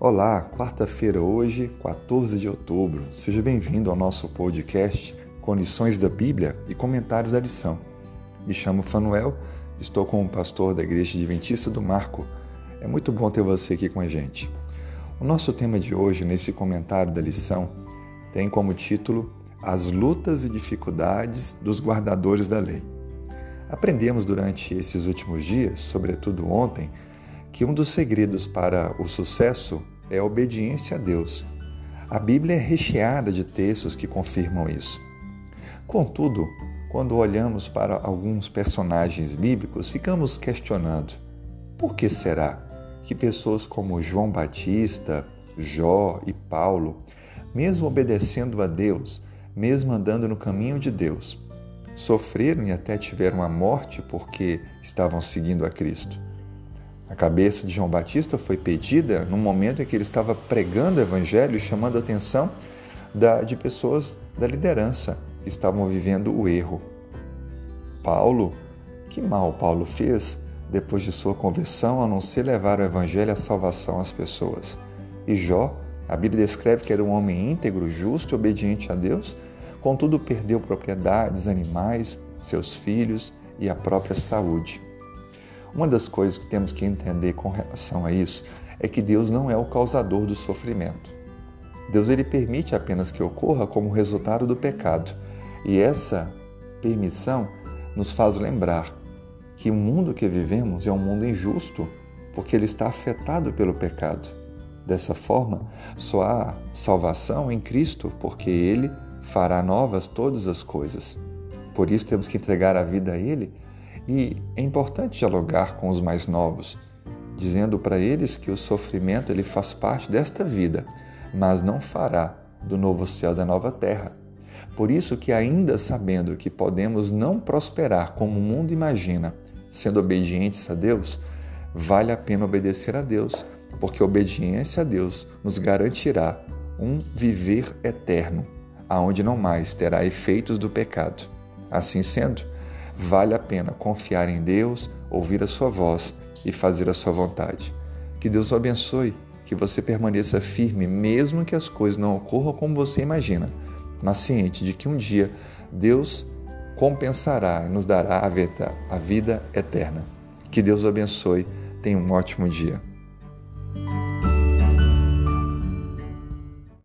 Olá, quarta-feira hoje, 14 de outubro. Seja bem-vindo ao nosso podcast com lições da Bíblia e comentários da lição. Me chamo Fanuel, estou como pastor da Igreja Adventista do Marco. É muito bom ter você aqui com a gente. O nosso tema de hoje, nesse comentário da lição, tem como título As lutas e dificuldades dos guardadores da lei. Aprendemos durante esses últimos dias, sobretudo ontem, que um dos segredos para o sucesso é a obediência a Deus. A Bíblia é recheada de textos que confirmam isso. Contudo, quando olhamos para alguns personagens bíblicos, ficamos questionando: por que será que pessoas como João Batista, Jó e Paulo, mesmo obedecendo a Deus, mesmo andando no caminho de Deus, sofreram e até tiveram a morte porque estavam seguindo a Cristo? A cabeça de João Batista foi pedida no momento em que ele estava pregando o evangelho e chamando a atenção da, de pessoas da liderança que estavam vivendo o erro. Paulo, que mal Paulo fez depois de sua conversão a não ser levar o evangelho a salvação às pessoas? E Jó, a Bíblia descreve que era um homem íntegro, justo e obediente a Deus, contudo perdeu propriedades, animais, seus filhos e a própria saúde. Uma das coisas que temos que entender com relação a isso é que Deus não é o causador do sofrimento. Deus ele permite apenas que ocorra como resultado do pecado. E essa permissão nos faz lembrar que o mundo que vivemos é um mundo injusto, porque ele está afetado pelo pecado. Dessa forma, só há salvação em Cristo, porque ele fará novas todas as coisas. Por isso temos que entregar a vida a ele e é importante dialogar com os mais novos, dizendo para eles que o sofrimento ele faz parte desta vida, mas não fará do novo céu da nova terra. Por isso que ainda sabendo que podemos não prosperar como o mundo imagina, sendo obedientes a Deus, vale a pena obedecer a Deus, porque a obediência a Deus nos garantirá um viver eterno, aonde não mais terá efeitos do pecado. Assim sendo, vale a pena confiar em Deus, ouvir a sua voz e fazer a sua vontade. Que Deus o abençoe, que você permaneça firme, mesmo que as coisas não ocorram como você imagina, mas ciente de que um dia Deus compensará e nos dará a vida, eterna. Que Deus o abençoe. Tenha um ótimo dia.